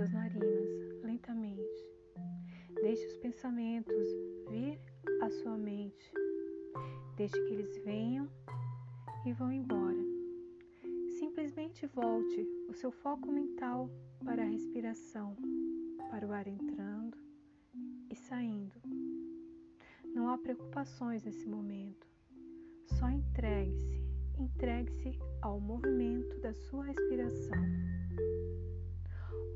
suas narinas lentamente. Deixe os pensamentos vir à sua mente. Deixe que eles venham e vão embora. Simplesmente volte o seu foco mental para a respiração, para o ar entrando e saindo. Não há preocupações nesse momento. Só entregue-se, entregue-se ao movimento da sua respiração.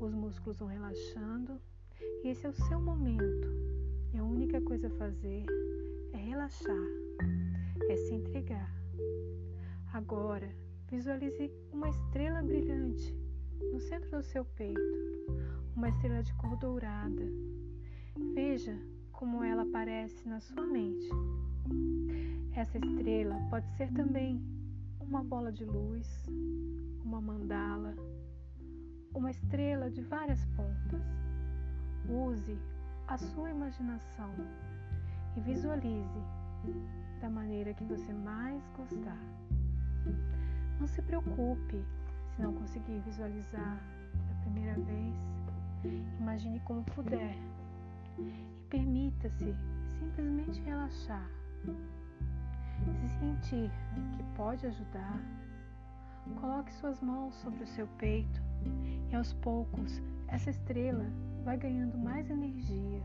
Os músculos vão relaxando e esse é o seu momento. E a única coisa a fazer é relaxar, é se entregar. Agora, visualize uma estrela brilhante no centro do seu peito, uma estrela de cor dourada. Veja como ela aparece na sua mente. Essa estrela pode ser também uma bola de luz, uma estrela de várias pontas. Use a sua imaginação e visualize da maneira que você mais gostar. Não se preocupe se não conseguir visualizar da primeira vez. Imagine como puder e permita-se simplesmente relaxar. Se sentir que pode ajudar, coloque suas mãos sobre o seu peito e aos poucos essa estrela vai ganhando mais energia,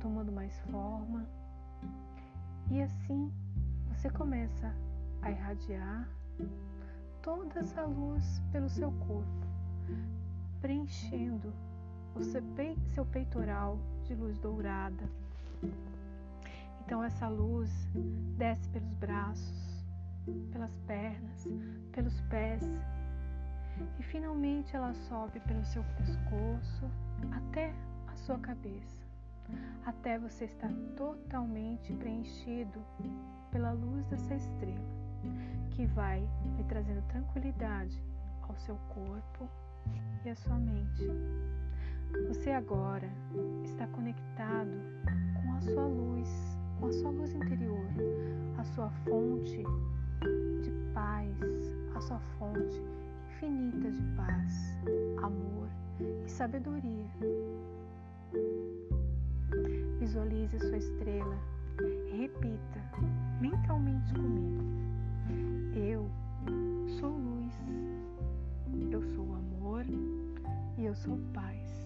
tomando mais forma e assim você começa a irradiar toda essa luz pelo seu corpo, preenchendo o seu peitoral de luz dourada. Então essa luz desce pelos braços, pelas pernas, finalmente ela sobe pelo seu pescoço até a sua cabeça, até você estar totalmente preenchido pela luz dessa estrela, que vai lhe trazendo tranquilidade ao seu corpo e à sua mente. Você agora está conectado com a sua luz, com a sua luz interior, a sua fonte de paz, a sua fonte infinita de paz, amor e sabedoria. Visualize sua estrela e repita mentalmente comigo. Eu sou luz, eu sou amor e eu sou paz.